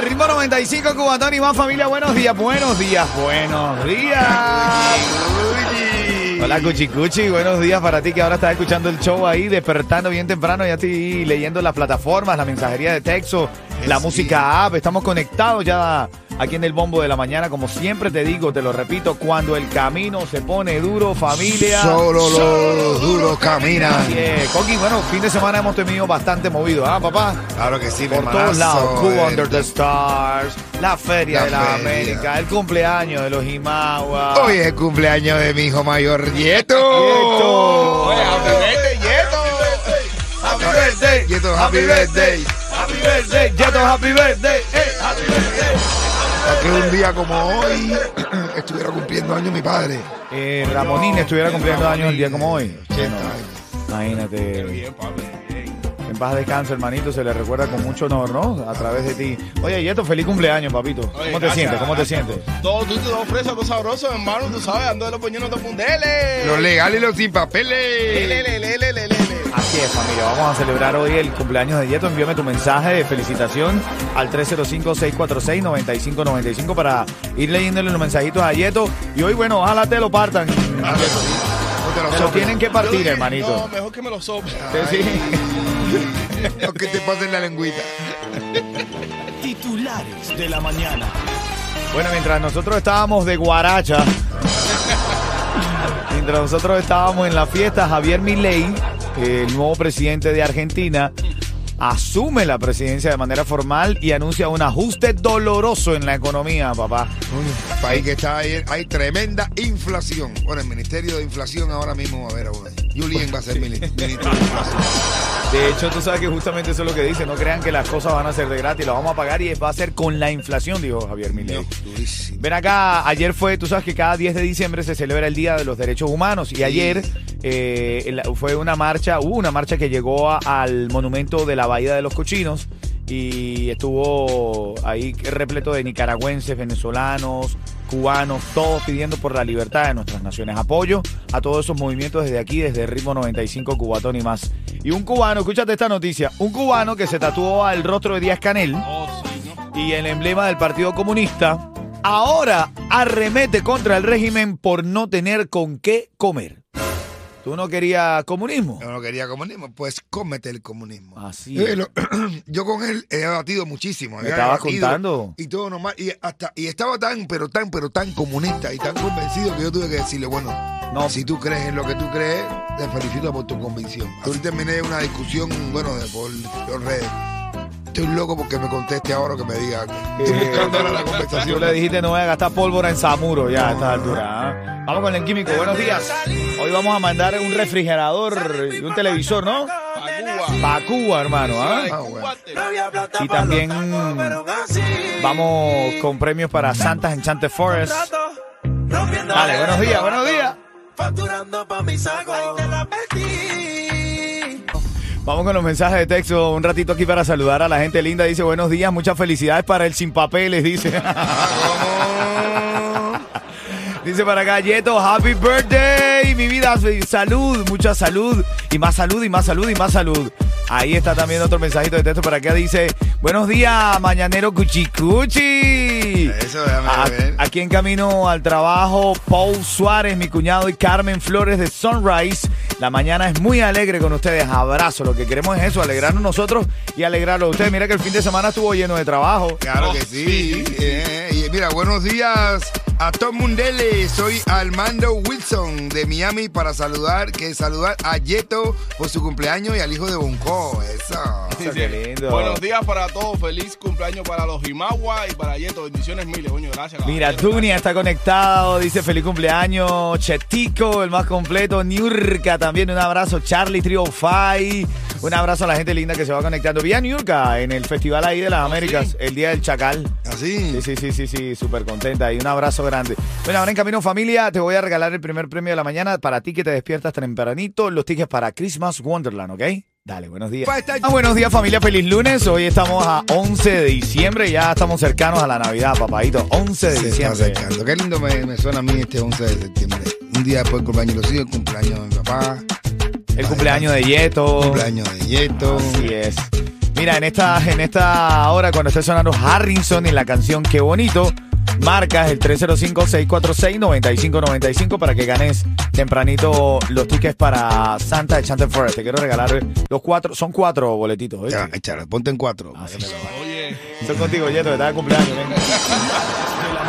Ritmo 95 Cubatón y más familia. Buenos días, buenos días, buenos días. Hola Cuchi Cuchi, buenos días para ti que ahora estás escuchando el show ahí, despertando bien temprano, ya estoy leyendo las plataformas, la mensajería de texto, la música app, estamos conectados ya aquí en el bombo de la mañana, como siempre te digo, te lo repito, cuando el camino se pone duro, familia. Solo los duros caminan. Así es. Coqui, bueno, fin de semana hemos tenido bastante movido, ¿ah, papá? Claro que sí, Por todos lados, Cuba Under the Stars, la Feria La de la feria. América, el cumpleaños de los Imagua. Hoy es el cumpleaños de mi hijo mayor, Yeto. Yeto. happy birthday, Yeto. Happy birthday, Yeto, happy birthday. happy birthday, Yeto, happy birthday, hey, happy birthday. Que un día como hoy estuviera cumpliendo años mi padre. Eh, Ramonín estuviera cumpliendo años el día como hoy. 80 Bueno, años. imagínate. En paz descanse, hermanito, se le recuerda con mucho honor, ¿no? A través de ti. Oye, Yeto, feliz cumpleaños, papito. ¿Cómo Oye, te gracias, sientes? ¿Cómo te sientes? Todo tú, todo fresa, todo sabroso, hermano, tú sabes, ando de los puñones de pundeles. Los legales y los sin Le, papeles. le, le, le, le, le, le. Así es, familia. Vamos a celebrar hoy el cumpleaños de Yeto. Envíame tu mensaje de felicitación al 305-646-9595 para ir leyéndole los mensajitos a Yeto. Y hoy, bueno, ojalá te lo partan. No te lo Te lo soplen. tienen que partir, dije, hermanito. No, mejor que me lo sople. Sí, que te pasen la lengüita. Titulares de la mañana. Bueno, mientras nosotros estábamos de guaracha, mientras nosotros estábamos en la fiesta, Javier Milei, el nuevo presidente de Argentina, asume la presidencia de manera formal y anuncia un ajuste doloroso en la economía, papá. País que está ahí, hay tremenda inflación. Bueno, el Ministerio de Inflación ahora mismo, a ver, ahora. Julien va a ser mini- ministro de Inflación. De hecho, tú sabes que justamente eso es lo que dice. No crean que las cosas van a ser de gratis, las vamos a pagar y va a ser con la inflación, dijo Javier Milei. Ven acá, ayer fue, tú sabes que cada 10 de diciembre se celebra el Día de los Derechos Humanos y ayer eh, fue una marcha, hubo una marcha que llegó a- al monumento de la Bahía de los Cochinos y estuvo ahí repleto de nicaragüenses, venezolanos, cubanos, todos pidiendo por la libertad de nuestras naciones. Apoyo a todos esos movimientos desde aquí, desde Ritmo 95, Cubatón y más. Y un cubano, escúchate esta noticia, un cubano que se tatuó al rostro de Díaz Canel y el emblema del Partido Comunista, ahora arremete contra el régimen por no tener con qué comer. ¿Tú no querías comunismo? Yo no quería comunismo, pues cómete el comunismo. Así Eh, lo- yo con él he debatido muchísimo. Me estabas contando. Y todo normal. Y, hasta, y estaba tan, pero tan, pero tan comunista y tan convencido que yo tuve que decirle, bueno, No. si tú crees en lo que tú crees, te felicito por tu convicción. Así terminé una discusión, bueno, de, por, por redes. Estoy loco porque me conteste ahora que me diga. Estoy Eh, buscando ahora la Tú le dijiste no voy a gastar pólvora en Samuro ya a esta altura. ¿ah? Vamos con el químico. Buenos días. Hoy vamos a mandar un refrigerador y un televisor, ¿no? Pa' Cuba. Para Cuba, hermano. ¿ah? Ah, bueno. Y también vamos con premios para Santas Enchanted Forest. Dale, buenos días, buenos días. Facturando pa' mi saco. Te la perdí. Vamos con los mensajes de texto un ratito aquí para saludar a la gente linda. Dice buenos días, muchas felicidades para el sin papeles, dice. dice para acá, Yeto, happy birthday, mi vida, salud, mucha salud, y más salud, y más salud, y más salud. Ahí está también otro mensajito de texto para acá, dice, buenos días, mañanero cuchicuchi. Eso, A- ver. Aquí en camino al trabajo, Paul Suárez, mi cuñado y Carmen Flores de Sunrise. La mañana es muy alegre con ustedes. Abrazo. Lo que queremos es eso, alegrarnos nosotros y alegrarlo a ustedes. Mira que el fin de semana estuvo lleno de trabajo. Claro Oh, que sí. Eh, y mira, buenos días a Tom Mundele. Soy Armando Wilson de Miami para saludar, que saludar a Yeto por su cumpleaños y al hijo de Bonco. Eso. Qué lindo. Buenos días para todos. Feliz cumpleaños para los Jimagua y para Yeto. Bendiciones miles, coño. Gracias. Mira, Dunia está conectado, dice feliz cumpleaños, Chetico, el más completo, Niurka también, un abrazo, Charlie Trio Fai, Un abrazo a la gente linda que se va conectando. Vi a Niurka en el Festival ahí de las Américas, el Día del Chacal. Así. Sí, sí, sí, sí, sí, súper contenta y un abrazo grande. Bueno, ahora en camino familia te voy a regalar el primer premio de la mañana para ti que te despiertas tempranito, los tickets para Christmas Wonderland, ¿ok? Dale, buenos días. Ah, buenos días familia, feliz lunes. Hoy estamos a 11 de diciembre, ya estamos cercanos a la Navidad, papadito. 11 de Se está diciembre. acercando. Qué lindo me, me suena a mí este 11 de septiembre. Un día después del cumpleaños de los hijos, el cumpleaños de mi papá, El cumpleaños de Yeto. cumpleaños de Yeto. Así es. Mira, en esta, en esta hora, cuando esté sonando Harrison y la canción Qué bonito, marcas el 305-646-9595 para que ganes tempranito los tickets para Santa de Chanter Forest. Te quiero regalar los cuatro, son cuatro boletitos. échale, ponte en cuatro. Así Oye, Estoy contigo, Yeto, que está de cumpleaños.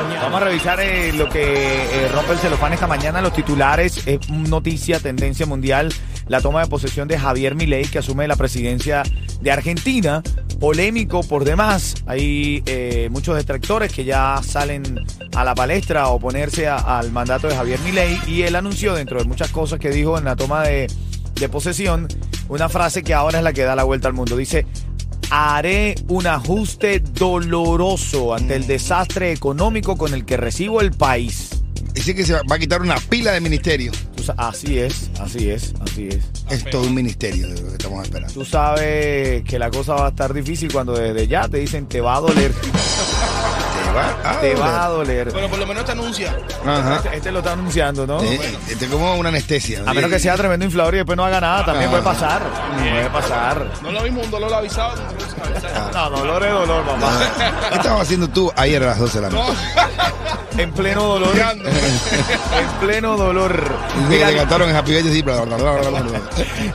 Vamos a revisar eh, lo que eh, rompe el celofán esta mañana, los titulares. Es noticia, tendencia mundial, la toma de posesión de Javier Milei, que asume la presidencia de Argentina. Polémico por demás. Hay eh, muchos detractores que ya salen a la palestra a oponerse al mandato de Javier Milei y él anunció, dentro de muchas cosas que dijo en la toma de posesión, una frase que ahora es la que da la vuelta al mundo. Dice, haré un ajuste doloroso ante el desastre económico con el que recibo el país. Dice que se va a quitar una pila de ministerio. Así es, así es, así es. Es todo un ministerio de lo que estamos esperando. Tú sabes que la cosa va a estar difícil cuando desde ya te dicen te va a doler, va a te va a doler. bueno, por lo menos te anuncia. Ajá. Este, este lo está anunciando, ¿no? Eh, Este es como una anestesia. A menos que sea tremendo inflador y después no haga nada, también Ah. puede pasar. Puede pasar. No es lo mismo un dolor avisado. No, dolor es dolor, papá. ¿Qué estabas haciendo tú ayer a las 12 de la noche? En pleno dolor. En pleno dolor. Mira, le cantaron en Happy bla, bla, bla, bla, bla.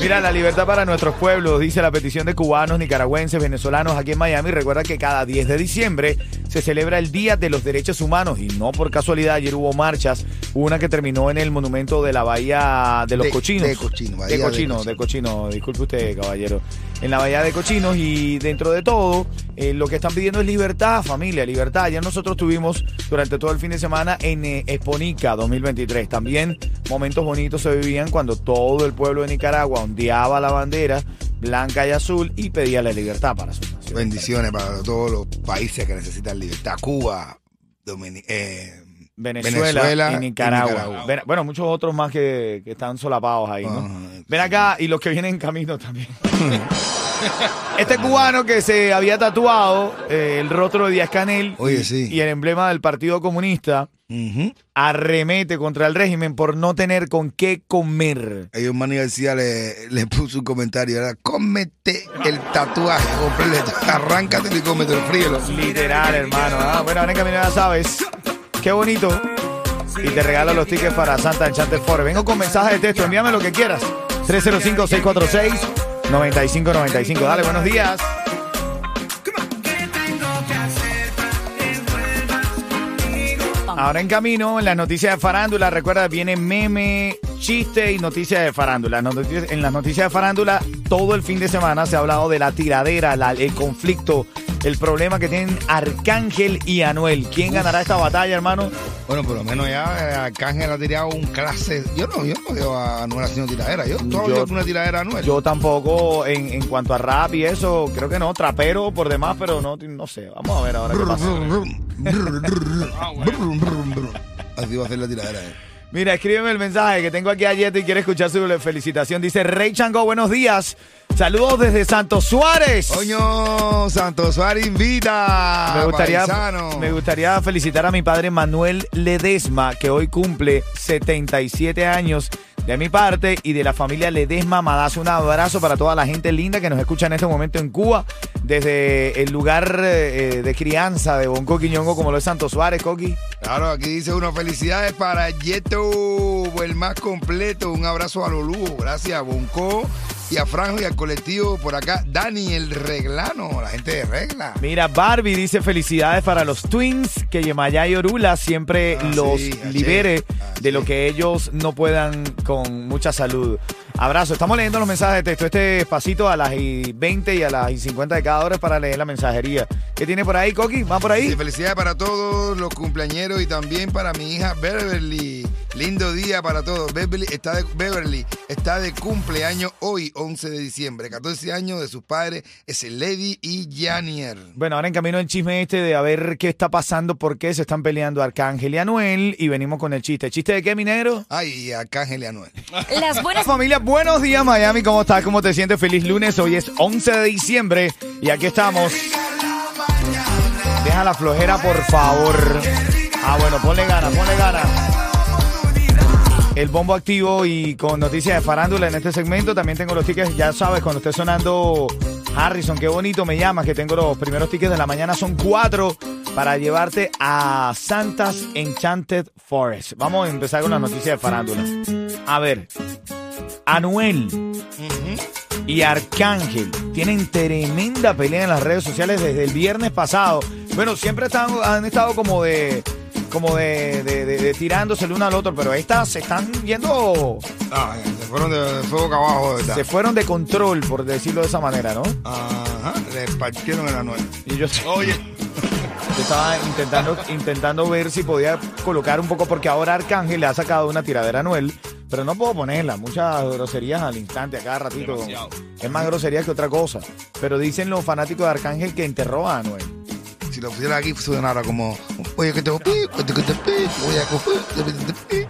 Mira, la libertad para nuestros pueblos, dice la petición de cubanos, nicaragüenses, venezolanos aquí en Miami. Recuerda que cada 10 de diciembre se celebra el Día de los Derechos Humanos y no por casualidad ayer hubo marchas, una que terminó en el monumento de la Bahía de los De- Cochinos. de Cochino, Bahía de de Cochino, de Cochino, disculpe usted, caballero. En la Bahía de Cochinos y dentro de todo, eh, lo que están pidiendo es libertad, familia, libertad. Ayer nosotros tuvimos durante todo el fin de semana en eh, Exponica 2023. También momentos bonitos se vivían cuando todo el pueblo de Nicaragua ondeaba la bandera blanca y azul y pedía la libertad para su. Bendiciones para todos los países que necesitan libertad. Cuba, Domini- eh, Venezuela, Venezuela y, y Nicaragua. Ven- bueno, muchos otros más que, que están solapados ahí, ¿no? Ajá. Ven acá y los que vienen en camino también. este cubano que se había tatuado eh, el rostro de Díaz Canel Oye, y, sí. y el emblema del Partido Comunista Ujú. arremete contra el régimen por no tener con qué comer. Ellos Manny García le, le puso un comentario, era cómete el tatuaje completo, arráncatelo y cómetelo, fríelo. Literal, hermano. Ah, bueno, ahora en camino ya sabes. Qué bonito. Y te regalo los tickets para Santa Enchanted Forest. Vengo con mensaje de texto. Envíame lo que quieras. 305-646-9595. Dale, buenos días. Ahora en camino, en las noticias de farándula, recuerda, viene meme, chiste y noticias de farándula. En las noticias- de farándula, todo el fin de semana se ha hablado de la tiradera, el conflicto, el problema que tienen Arcángel y Anuel. ¿Quién ganará esta batalla, hermano? Bueno, por lo menos ya eh, Arcángel ha tirado un clase. Yo no, yo no veo a Anuel haciendo tiradera. Yo Yo- todavía una tiradera a Anuel. Yo tampoco, en, en cuanto a rap y eso, creo que no, trapero por demás, pero no, no sé. Vamos a ver ahora qué pasa. Así va a ser la tiradera. eh. Mira, escríbeme el mensaje que tengo aquí a Yeto y quiere escuchar su felicitación. Dice Rey Chango, buenos días. Saludos desde Santo Suárez. Coño, Santos Suárez invita. Me gustaría, paisano. me gustaría felicitar a mi padre Manuel Ledesma, que hoy cumple 77 años. De mi parte y de la familia Ledesma Madazo, un abrazo para toda la gente linda que nos escucha en este momento en Cuba, desde el lugar eh, de crianza de Bonco Quiñongo, como lo es Santo Suárez, Coqui. Claro, aquí dice uno, felicidades para Yeto, el más completo. Un abrazo a Lulú, gracias a Bonco y a Franjo y al colectivo por acá. Dani, el reglano, la gente de regla. Mira, Barbie dice felicidades para los Twins, que Yemayá y Orula siempre Ah, los sí, libere de lo que ellos no puedan con mucha salud. Abrazo. Estamos leyendo los mensajes de texto. Este pasito a las y 20 y a las y 50 de cada hora para leer la mensajería. ¿Qué tiene por ahí, Coqui? ¿Va por ahí? Felicidades para todos los cumpleañeros y también para mi hija Beverly Lindo día para todos. Beverly está de, Beverly está de cumpleaños hoy, 11 de diciembre. 14 años de sus padres, es el Lady y Janier. Bueno, ahora en camino el chisme este de a ver qué está pasando, por qué se están peleando Arcángel y Anuel. Y venimos con el chiste. ¿Chiste de qué, minero? Ay, Arcángel y Anuel. Las buenas Familia, buenos días Miami, ¿cómo estás? ¿Cómo te sientes? Feliz lunes, hoy es 11 de diciembre y aquí estamos. Deja la flojera, por favor. Ah, bueno, ponle ganas, ponle ganas. El bombo activo y con noticias de farándula en este segmento. También tengo los tickets, ya sabes, cuando esté sonando Harrison, qué bonito me llamas, que tengo los primeros tickets de la mañana, son cuatro para llevarte a Santa's Enchanted Forest. Vamos a empezar con las noticias de farándula. A ver, Anuel y Arcángel tienen tremenda pelea en las redes sociales desde el viernes pasado. Bueno, siempre están, han estado como de como de, de, de- de tirándose el uno al otro, pero estas se están yendo, Ah, se fueron de, fuego acá abajo, de se verdad. fueron de control, por decirlo de esa manera, ¿no? Ajá, le partieron el Anuel. Y yo, Oye, yo estaba intentando, intentando ver si podía colocar un poco, porque ahora Arcángel le ha sacado una tiradera a Anuel, pero no puedo ponerla, muchas groserías al instante, a cada ratito. Demasiado. Es más grosería que otra cosa. Pero dicen los fanáticos de Arcángel que enterró a Anuel. Si lo pusiera aquí, sonara como, oye, que te.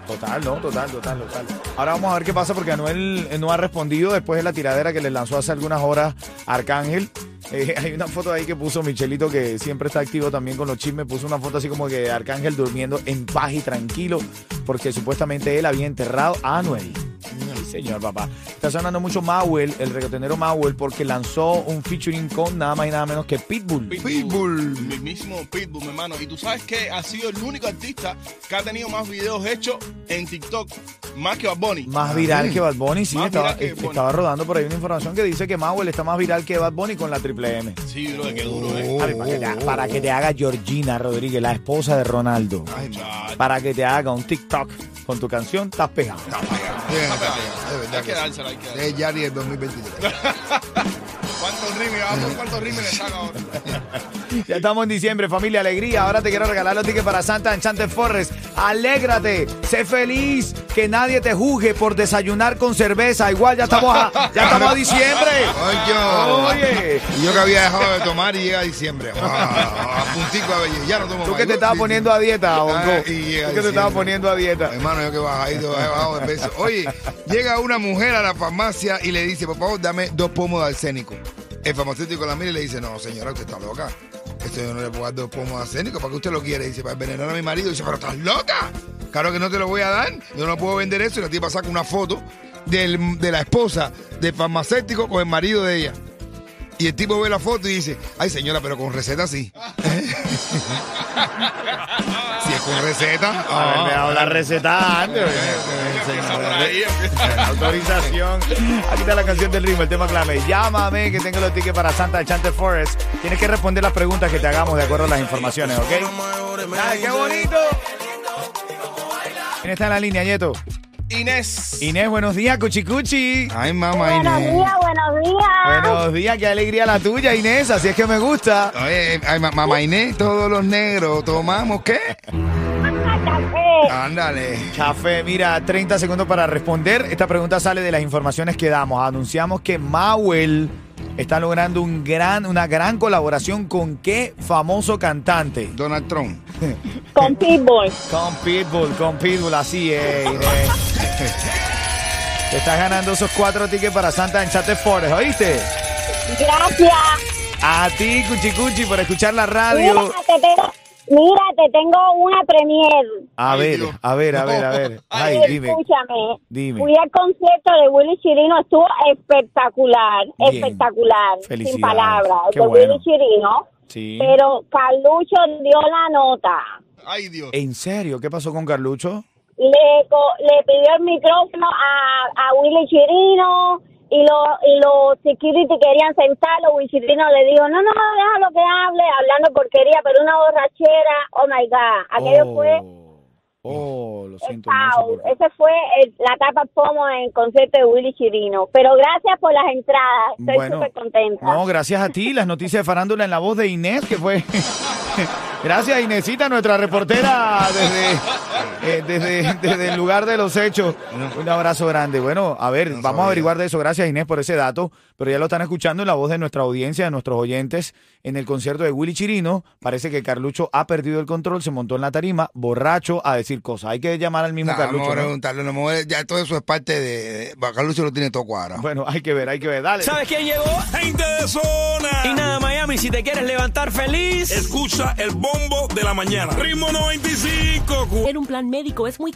Total, no, total, total, total. Ahora vamos a ver qué pasa porque Anuel eh, no ha respondido después de la tiradera que le lanzó hace algunas horas Arcángel. Eh, hay una foto ahí que puso Michelito que siempre está activo también con los chismes. Puso una foto así como que Arcángel durmiendo en paz y tranquilo porque supuestamente él había enterrado a Anuel. Señor, papá. Está sonando mucho Mauel, el reggaetonero Mauel, porque lanzó un featuring con nada más y nada menos que Pitbull. Pitbull. El mismísimo Pitbull, mi hermano. Y tú sabes que ha sido el único artista que ha tenido más videos hechos en TikTok, más que Bad Bunny. Más viral que Bad Bunny, sí, Más estaba, viral que Bad Bunny. estaba rodando por ahí una información que dice que Mauel está más viral que Bad Bunny con la triple M. Sí, bro, qué duro, ¿eh? Oh, Javi, para, que te, para que te haga Georgina Rodríguez, la esposa de Ronaldo. Ay. Para que te haga un TikTok con tu canción, estás pegado. bien, Está pegado. de verdad Hay que dársela, hay que dársela. Es Yari el 2023. ¿Cuántos rimes? Vamos cuántos rimes le saca ahora. Ya estamos en diciembre, familia, alegría. Ahora te quiero regalar los tickets para Santa Enchanted Forest. Alégrate, sé feliz, que nadie te juzgue por desayunar con cerveza. Igual ya estamos a, ya estamos a diciembre. Oye, yo que había dejado de tomar y llega diciembre. A puntico a. Ya no tomo Tú que te estabas poniendo a dieta, Bonco. Ah, Tú y llega que te estabas poniendo a dieta. Hermano, yo que bajadito, he bajado de peso. Oye, llega una mujer a la farmacia y le dice, por favor, dame dos pomos de arsénico. El farmacéutico la mira y le dice, no, señora, usted está loca. Esto yo no le puedo dar dos pomos de arsénico. ¿Para qué usted lo quiere? Dice, para envenenar a mi marido. Dice, pero estás loca. Claro que no te lo voy a dar. Yo no puedo vender eso. Y la tipa saca una foto del- de la esposa del farmacéutico con el marido de ella. Y el tipo ve la foto y dice, ay señora, pero con receta sí. si es con receta. A ver, me ha dado la receta antes. Autorización. Aquí está la canción del ritmo, el tema clave. Llámame que tengo los tickets para Santa Enchanted Forest. Tienes que responder las preguntas que te hagamos de acuerdo a las informaciones, ¿ok? Dale, qué bonito. ¿Quién está en la línea, Yeto? Inés. Inés, buenos días, Cuchicuchi. Ay, mamá Buenos Inés. días, buenos días. Buenos días, qué alegría la tuya, Inés. Así es que me gusta. Oye, ay, ma- mamá Inés, todos los negros, ¿tomamos qué? Café. Ándale. Café, mira, 30 segundos para responder. Esta pregunta sale de las informaciones que damos. Anunciamos que Mauel está logrando un gran, una gran colaboración con qué famoso cantante. Donald Trump. Con Pitbull. Con Pitbull, con Pitbull, así es. Te estás ganando esos cuatro tickets para Santa Enchanted Forest, ¿oíste? Gracias. A ti, Cuchicuchi, por escuchar la Mira, radio. te tengo, mira, te tengo una premier. A ver, a ver, a ver, a ver. Ay, dime. Escúchame. Dime. Fui al concierto de Willy Chirino, estuvo espectacular, Bien. espectacular, sin palabras, Qué de bueno. Willy Chirino. Sí. Pero Carlucho dio la nota. Ay, Dios. ¿En serio? ¿Qué pasó con Carlucho? Le, co- le pidió el micrófono a, a Willy Chirino y, lo, y los security querían sentarlo. Willy Chirino le dijo, no, no, déjalo que hable, hablando porquería, pero una borrachera. Oh my God. Aquello Oh. fue Oh, lo siento mucho. por- ese fue el- la tapa pomo en el concierto de Willy Chirino. Pero gracias por las entradas. Estoy Bueno, súper contenta. No, gracias a ti. Las noticias de farándula en la voz de Inés, que fue. gracias, Inésita, nuestra reportera desde, eh, desde, desde el lugar de los hechos. Un abrazo grande. Bueno, a ver, vamos a averiguar de eso. Gracias, Inés, por ese dato. Pero ya lo están escuchando en la voz de nuestra audiencia, de nuestros oyentes, en el concierto de Willy Chirino. Parece que Carlucho ha perdido el control, se montó en la tarima, borracho, a decir cosas. Hay que llamar al mismo Nah, vamos Carlucho. a ¿no? preguntarle, no, me- ya todo eso es parte de... de Carlucho lo tiene todo cuadrado. Bueno, hay que ver, hay que ver. Dale. ¿Sabes quién llegó? Gente de zona. Y nada, Miami, si te quieres levantar feliz. Escucha el bombo de la mañana. Ritmo 95. En un plan médico es muy